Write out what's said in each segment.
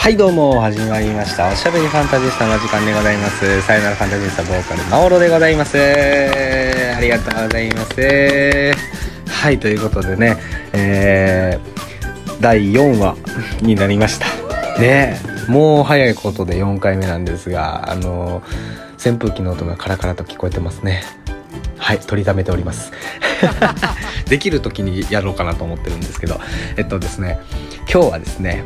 はいどうも始まりました。おしゃべりファンタジスタの時間でございます。さよならファンタジスタボーカルマオロでございます。ありがとうございます。はいということでねえー、第4話になりました。ねもう早いことで4回目なんですがあの扇風機の音がカラカラと聞こえてますね。はい取りためております。できる時にやろうかなと思ってるんですけどえっとですね今日はですね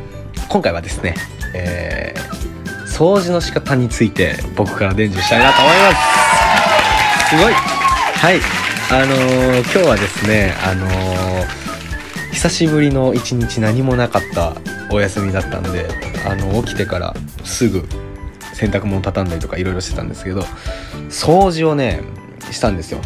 今回はですね、えー、掃除の仕方について僕から伝授したいなと思います。すごい。はい。あのー、今日はですねあのー、久しぶりの一日何もなかったお休みだったんであの起きてからすぐ洗濯物畳んだりとかいろいろしてたんですけど掃除をねしたんですよ。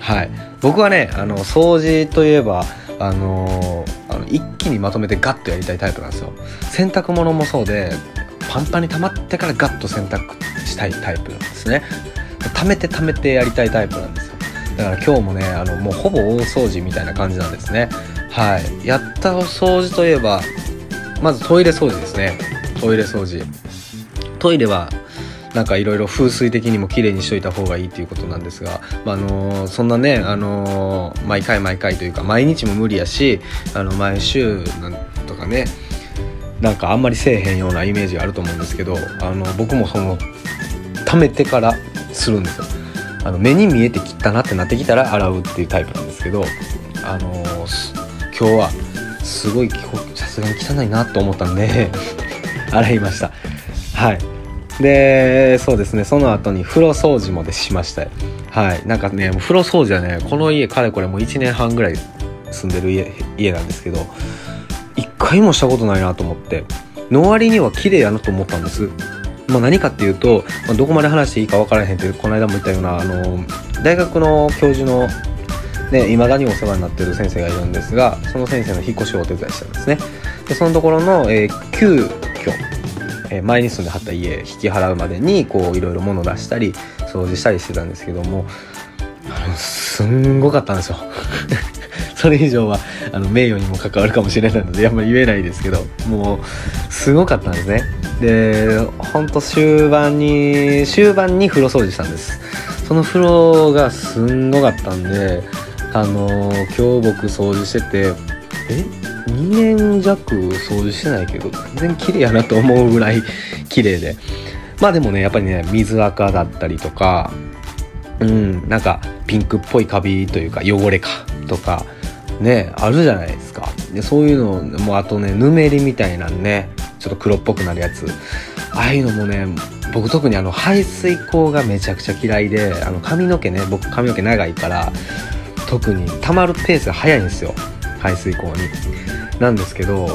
はい。僕はねあの掃除といえばあのー、あの一気にまとめてガッとやりたいタイプなんですよ。洗濯物もそうでパンパンに溜まってからガッと洗濯したいタイプなんですね。溜めて溜めてやりたいタイプなんですよ。だから今日もねあのもうほぼ大掃除みたいな感じなんですね。はい。やったお掃除といえばまずトイレ掃除ですね。トイレ掃除。トイレはなんかいろいろ風水的にも綺麗にしといた方がいいっていうことなんですが、まあ、の、そんなね、あの、毎回毎回というか毎日も無理やしあの毎週なんとかねなんかあんまりせえへんようなイメージがあると思うんですけどあの僕もその貯めてからするんですよ。あの目に見えて切ったなってなってきたら洗うっていうタイプなんですけどあの、今日はすごいさすがに汚いなと思ったんで洗いました。はい。でそうですね。その後に風呂掃除もでしました。はい。なんかね風呂掃除はねこの家かれこれもう1年半ぐらい住んでる家家なんですけど一回もしたことないなと思っての割には綺麗やなと思ったんです。まあ、何かっていうと、まあ、どこまで話していいか分からへんってこの間も言ったようなあの大学の教授のね、未だにお世話になってる先生がいるんですがその先生の引っ越しをお手伝いしたんですね。でそのところの、えー、急遽え前に住んではった家引き払うまでにこういろいろ物出したり掃除したりしてたんですけどもすんごかったんですよ。それ以上はあの名誉にも関わるかもしれないのであんまり言えないですけどもうすごかったんですね。でほんと終盤に終盤に風呂掃除したんです。その風呂がすんごかったんであの今日僕掃除しててえ？2年弱掃除してないけど全然綺麗やなと思うぐらい綺麗で。まあでもねやっぱりね水垢だったりとかうんなんかピンクっぽいカビというか汚れかとかねあるじゃないですか。でそういうのもあとねぬめりみたいなねちょっと黒っぽくなるやつ。ああいうのもね僕特にあの排水口がめちゃくちゃ嫌いであの髪の毛ね僕髪の毛長いから特に溜まるペースが速いんですよ。排水口に。なんですけども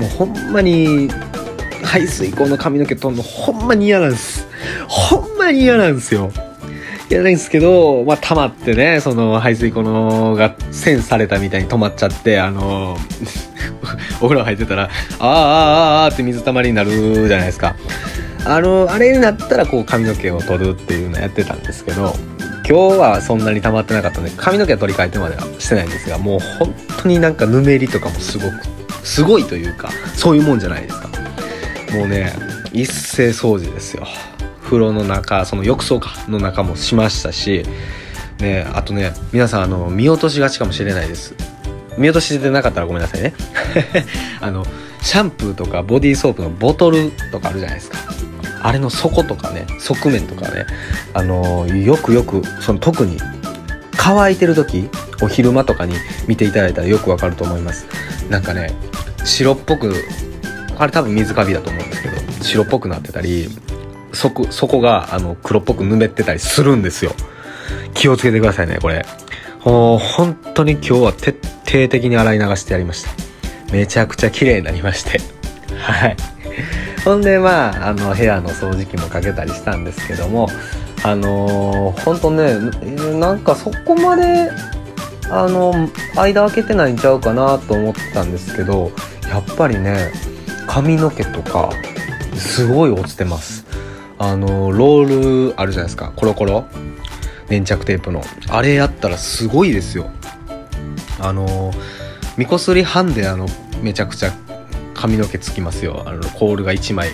うほんまに排水口の髪の毛取るのほんまに嫌なんです。ほんまに嫌なんですよ。嫌なんですけど、まあ、溜まってね、その排水口のが栓されたみたいに止まっちゃって、あの、お風呂入ってたら、ああ、ああ、ああって水たまりになるじゃないですか。あの、あれになったらこう髪の毛を取るっていうのやってたんですけど、今日はそんなに溜まってなかったので髪の毛は取り替えてまではしてないんですがもう本当になんかぬめりとかもすごくすごいというかそういうもんじゃないですか。もうね一斉掃除ですよ。風呂の中その浴槽かの中もしましたしねあとね皆さんあの見落としがちかもしれないです。見落としてなかったらごめんなさいね。あのシャンプーとかボディーソープのボトルとかあるじゃないですか。あれの底とかね側面とかねあのー、よくよくその特に乾いてる時お昼間とかに見ていただいたらよくわかると思います。なんかね白っぽくあれ多分水カビだと思うんですけど白っぽくなってたり底底があの黒っぽくぬめってたりするんですよ。気をつけてくださいねこれ。もう本当に今日は徹底的に洗い流してやりました。めちゃくちゃ綺麗になりまして。はい。ほんでまああの部屋の掃除機もかけたりしたんですけどもあのー、ほんとねなんかそこまであの間開けてないんちゃうかなと思ったんですけどやっぱりね髪の毛とかすごい落ちてます。あのロールあるじゃないですか。コロコロ。粘着テープの。あれやったらすごいですよ。あのみこすりハンであのめちゃくちゃ髪の毛つきますよ。あのコールが1枚。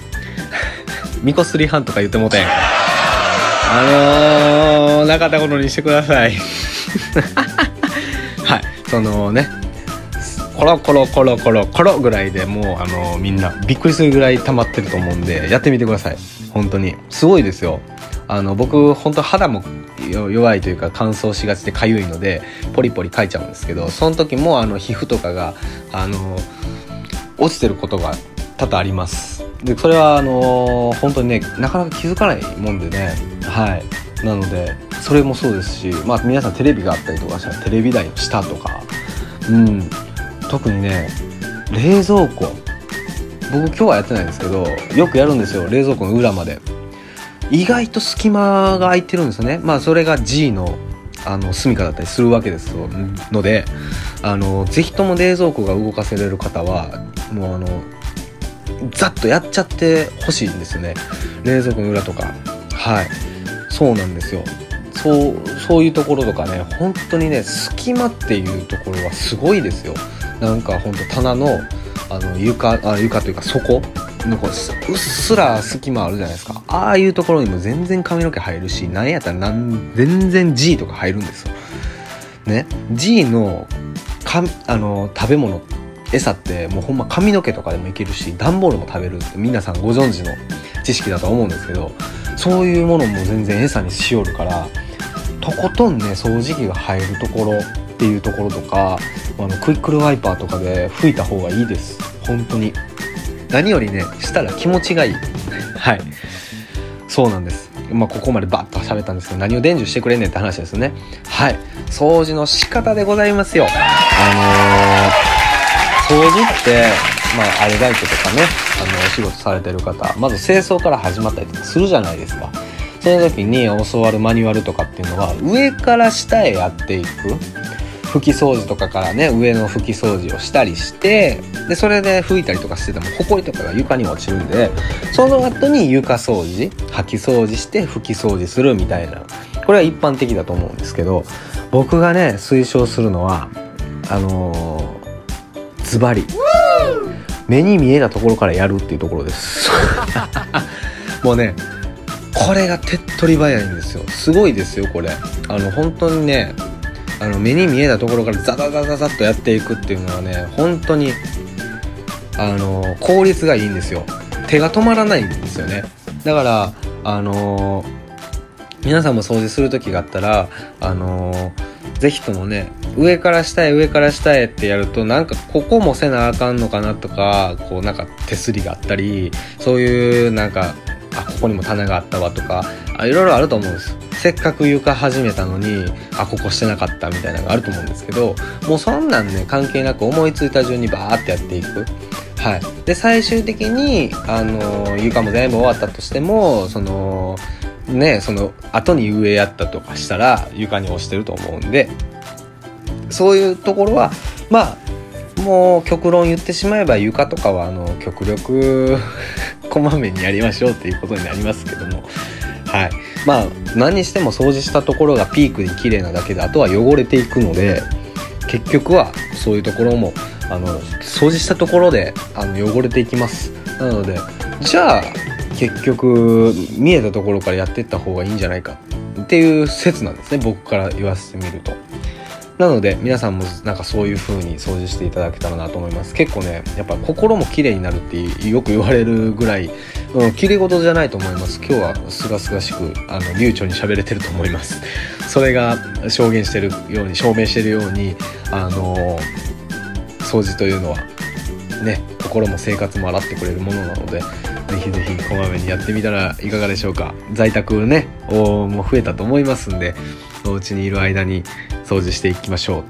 ミコスリハンとか言ってもうたやん。あのー、なかったことにしてください。はい。そのねコロコロコロコロコロぐらいでもうあのー、みんなびっくりするぐらい溜まってると思うんでやってみてください。本当に。すごいですよ。あの僕本当肌も弱いというか乾燥しがちでかゆいのでポリポリかいちゃうんですけどその時もあの皮膚とかがあの落ちてることが多々あります。でそれはあの本当にねなかなか気づかないもんでね。はい。なのでそれもそうですしまあ皆さんテレビがあったりとかしたらテレビ台の下とか。うん。特にね冷蔵庫。僕今日はやってないんですけどよくやるんですよ冷蔵庫の裏まで。意外と隙間が空いてるんですよね。まあそれが G のあの住処だったりするわけですのであのぜひとも冷蔵庫が動かせれる方はもうあのざっとやっちゃってほしいんですよね。冷蔵庫の裏とか。はい。そうなんですよ。そうそういうところとかね本当にね隙間っていうところはすごいですよ。なんかほんと棚のあの床あ床というか底なんかうっすら隙間あるじゃないですか。ああいうところにも全然髪の毛入るしなんやったらなん全然 G とか入るんですよ。ね？G のかあの食べ物餌ってもうほんま髪の毛とかでもいけるし段ボールも食べるって皆さんご存知の知識だと思うんですけどそういうものも全然餌にしよるからとことんね掃除機が入るところっていうところとかあのクイックルワイパーとかで拭いた方がいいです。本当に。何よりねしたら気持ちがいい。はい。そうなんです。まあここまでバッと喋ったんですけど何を伝授してくれんねんって話ですよね。はい。掃除の仕方でございますよ。あのー、掃除ってまあアルバイトとかねあのお仕事されてる方まず清掃から始まったりとかするじゃないですか。その時に教わるマニュアルとかっていうのは上から下へやっていく。拭き掃除とかからね上の拭き掃除をしたりしてでそれで拭いたりとかしててもほこりとかが床に落ちるんでその後に床掃除掃き掃除して拭き掃除するみたいな。これは一般的だと思うんですけど僕がね推奨するのはあのー、ズバリ。目に見えたところからやるっていうところです。もうねこれが手っ取り早いんですよ。すごいですよこれ。あの本当にねあの目に見えたところからザザザザザッとやっていくっていうのはね本当にあの効率がいいんですよ。手が止まらないんですよね。だからあの皆さんも掃除する時があったらあの是非ともね上から下へ上から下へってやるとなんかここもせなあかんのかなとかこうなんか手すりがあったりそういうなんかあここにも棚があったわとかあいろいろあると思うんです。せっかく床始めたのにあここしてなかったみたいなのがあると思うんですけどもうそんなんね関係なく思いついた順にバーってやっていく。はい。で最終的にあの床も全部終わったとしてもそのねその後に上やったとかしたら床に落ちてると思うんで。そういうところはまあもう極論言ってしまえば床とかはあの極力こまめにやりましょうっていうことになりますけども。はい。まあ何にしても掃除したところがピークに綺麗なだけであとは汚れていくので結局はそういうところもあの掃除したところであの汚れていきます。なのでじゃあ結局見えたところからやっていった方がいいんじゃないかっていう説なんですね僕から言わせてみると。なので皆さんもなんかそういう風に掃除していただけたらなと思います。結構ねやっぱ心も綺麗になるってよく言われるぐらい、うん、綺麗事じゃないと思います。今日はすがすがしくあの流暢に喋れてると思います。それが証言してるように証明してるようにあの掃除というのはね心も生活も洗ってくれるものなのでぜひぜひこまめにやってみたらいかがでしょうか。在宅ねもう増えたと思いますんでお家にいる間に掃除していきましょう。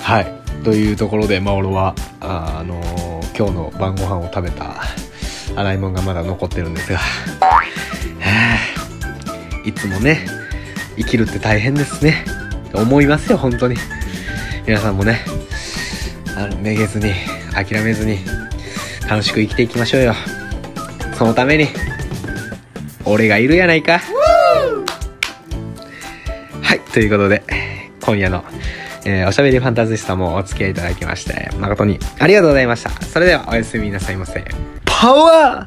はい。というところでマオロはあ、あのー、今日の晩ご飯を食べた洗い物がまだ残ってるんですが。いつもね生きるって大変ですね。思いますよ本当に。皆さんもねあのめげずに諦めずに楽しく生きていきましょうよ。そのために俺がいるやないか。ということで今夜のえー、おしゃべりファンタジスタもお付き合いいただきまして、誠にありがとうございました。それではおやすみなさいませ。パワー